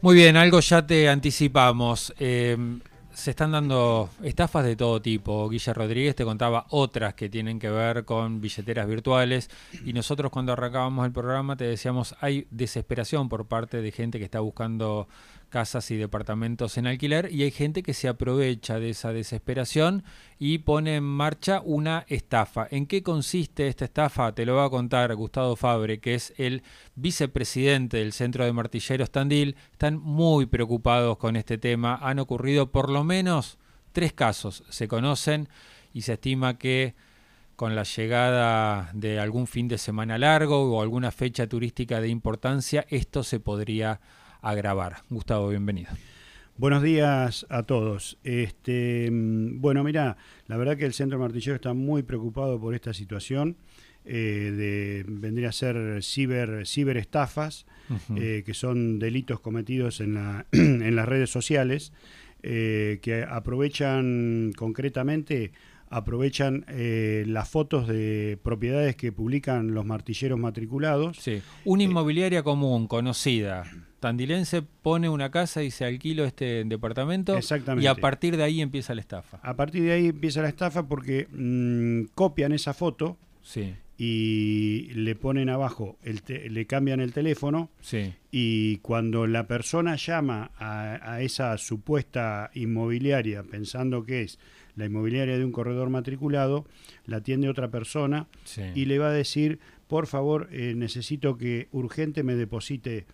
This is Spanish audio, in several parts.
Muy bien, algo ya te anticipamos. Eh, se están dando estafas de todo tipo. Guilla Rodríguez te contaba otras que tienen que ver con billeteras virtuales y nosotros cuando arrancábamos el programa te decíamos hay desesperación por parte de gente que está buscando casas y departamentos en alquiler y hay gente que se aprovecha de esa desesperación y pone en marcha una estafa. ¿En qué consiste esta estafa? Te lo va a contar Gustavo Fabre, que es el vicepresidente del Centro de Martilleros Tandil. Están muy preocupados con este tema. Han ocurrido por lo menos tres casos, se conocen y se estima que con la llegada de algún fin de semana largo o alguna fecha turística de importancia, esto se podría agravar. Gustavo, bienvenido. Buenos días a todos. Este, bueno, mira, la verdad que el Centro Martillero está muy preocupado por esta situación. Eh, de, vendría a ser ciber, ciberestafas, eh, que son delitos cometidos en, la, en las redes sociales, eh, que aprovechan concretamente aprovechan las fotos de propiedades que publican los martilleros matriculados. Sí, una inmobiliaria común, conocida, tandilense pone una casa y se alquilo este departamento. Exactamente. Y a partir de ahí empieza la estafa. A partir de ahí empieza la estafa porque mm, copian esa foto sí. Y le ponen abajo, el le cambian el teléfono sí. y cuando la persona llama a, a, esa supuesta inmobiliaria pensando que es la inmobiliaria de un corredor matriculado, la atiende otra persona sí. y le va a decir, por favor, eh, necesito que urgente me deposite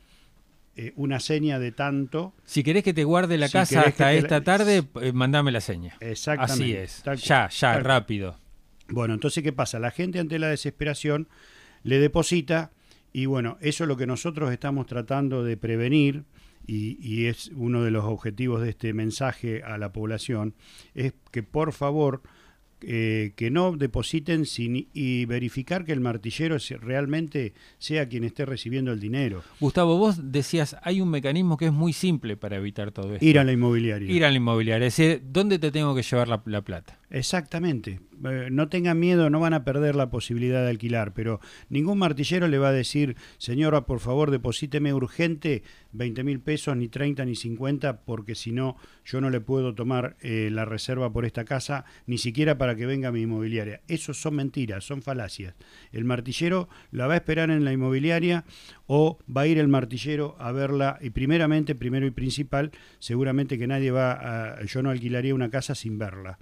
eh, una seña de tanto. Si querés que te guarde la Si casa hasta te esta la- tarde, eh, mandame la seña. Exactamente. Así es. Tal ya, ya, tal rápido. Bueno, entonces, ¿qué pasa? La gente ante la desesperación le deposita y bueno, eso es lo que nosotros estamos tratando de prevenir y, y es uno de los objetivos de este mensaje a la población, es que por favor eh, que no depositen sin, y verificar que el martillero realmente sea quien esté recibiendo el dinero. Gustavo, vos decías, hay un mecanismo que es muy simple para evitar todo esto. Ir a la inmobiliaria. Ir a la inmobiliaria. Es decir, ¿dónde te tengo que llevar la, la plata? Exactamente. Eh, no tengan miedo, no van a perder la posibilidad de alquilar, pero ningún martillero le va a decir, señora, por favor, deposíteme urgente 20 mil pesos, ni 30 ni 50, porque si no, yo no le puedo tomar eh, la reserva por esta casa, ni siquiera para que venga mi inmobiliaria. Eso son mentiras, son falacias. El martillero la va a esperar en la inmobiliaria o va a ir el martillero a verla y primeramente, primero y principal, seguramente que nadie va a, yo no alquilaría una casa sin verla.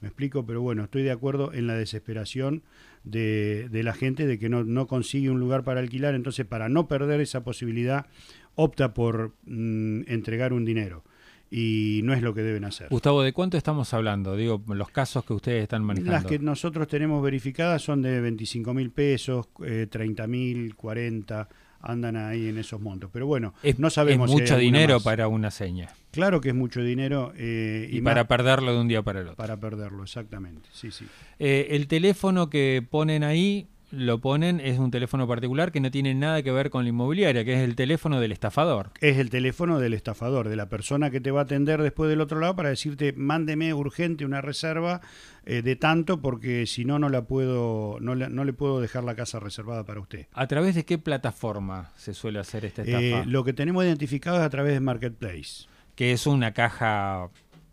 Me explico, pero bueno, estoy de acuerdo en la desesperación de, de la gente de que no, no, consigue un lugar para alquilar, entonces para no perder esa posibilidad opta por mm, entregar un dinero y no es lo que deben hacer. Gustavo, ¿de cuánto estamos hablando? Digo, los casos que ustedes están manejando. Las que nosotros tenemos verificadas son de 25 mil pesos, eh, 30 mil, 40, andan ahí en esos montos. Pero bueno, es, no sabemos es mucho si dinero más. para una seña. Claro que es mucho dinero. Eh, y, y, para perderlo de un día para el otro. Para perderlo, exactamente. Sí, sí. Eh, el teléfono que ponen ahí, lo ponen, es un teléfono particular que no tiene nada que ver con la inmobiliaria, que es el teléfono del estafador. Es el teléfono del estafador, de la persona que te va a atender después del otro lado para decirte, mándeme urgente una reserva eh, de tanto porque si no, no la puedo, no, la, no, le puedo dejar la casa reservada para usted. ¿A través de qué plataforma se suele hacer esta estafa? Eh, lo que tenemos identificado es a través de Marketplace. Que es una caja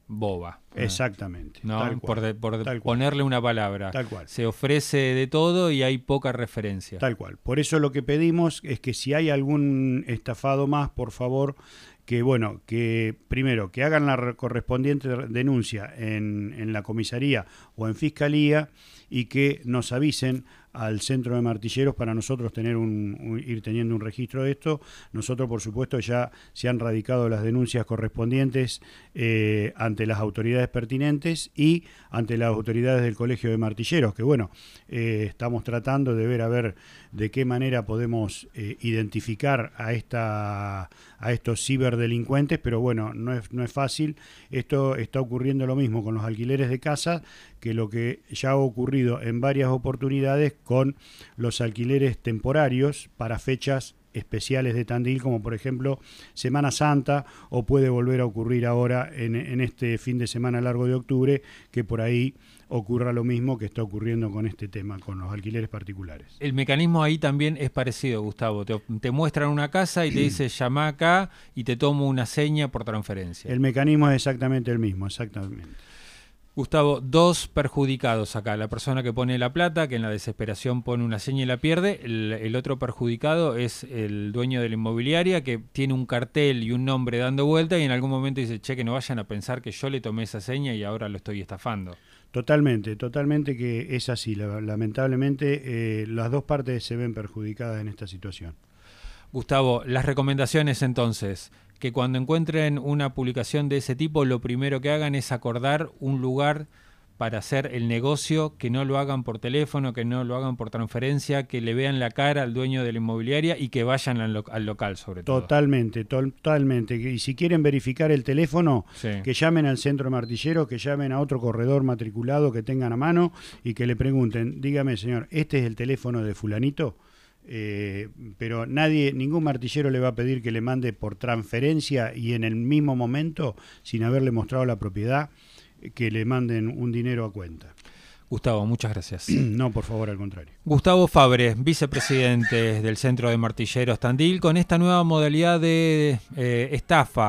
boba. Exactamente. ¿no? Tal por, de, por tal ponerle una palabra. Tal cual. Se ofrece de todo y hay poca referencia. Tal cual. Por eso lo que pedimos es que si hay algún estafado más, por favor, que bueno, que primero que hagan la correspondiente denuncia en, en la comisaría o en fiscalía y que nos avisen al centro de martilleros para nosotros tener un, ir teniendo un registro de esto. Nosotros, por supuesto, ya se han radicado las denuncias correspondientes eh, ante las autoridades pertinentes y ante las autoridades del Colegio de Martilleros, que bueno, eh, estamos tratando de ver a ver de qué manera podemos eh, identificar a esta a estos ciberdelincuentes, pero bueno, no es, no es fácil. Esto está ocurriendo lo mismo con los alquileres de casa que lo que ya ha ocurrido en varias oportunidades con los alquileres temporarios para fechas especiales de Tandil, como por ejemplo Semana Santa, o puede volver a ocurrir ahora en, en, este fin de semana largo de octubre, que por ahí ocurra lo mismo que está ocurriendo con este tema, con los alquileres particulares. El mecanismo ahí también es parecido, Gustavo. Te, muestran una casa y te dice llama acá y te tomo una seña por transferencia. El mecanismo es exactamente el mismo, exactamente. Gustavo, dos perjudicados acá. La persona que pone la plata, que en la desesperación pone una seña y la pierde. El, otro perjudicado es el dueño de la inmobiliaria que tiene un cartel y un nombre dando vuelta y en algún momento dice, che, que no vayan a pensar que yo le tomé esa seña y ahora lo estoy estafando. Totalmente, totalmente que es así. Lamentablemente eh, las dos partes se ven perjudicadas en esta situación. Gustavo, las recomendaciones entonces que cuando encuentren una publicación de ese tipo, lo primero que hagan es acordar un lugar para hacer el negocio, que no lo hagan por teléfono, que no lo hagan por transferencia, que le vean la cara al dueño de la inmobiliaria y que vayan al, local sobre todo. Totalmente, totalmente. Y si quieren verificar el teléfono, que llamen al centro martillero, que llamen a otro corredor matriculado que tengan a mano y que le pregunten, dígame señor, ¿este es el teléfono de fulanito? Eh, pero nadie, ningún martillero le va a pedir que le mande por transferencia y en el mismo momento, sin haberle mostrado la propiedad, que le manden un dinero a cuenta. Gustavo, muchas gracias. No, por favor, al contrario. Gustavo Fabre, vicepresidente del Centro de Martilleros Tandil, con esta nueva modalidad de eh, estafa.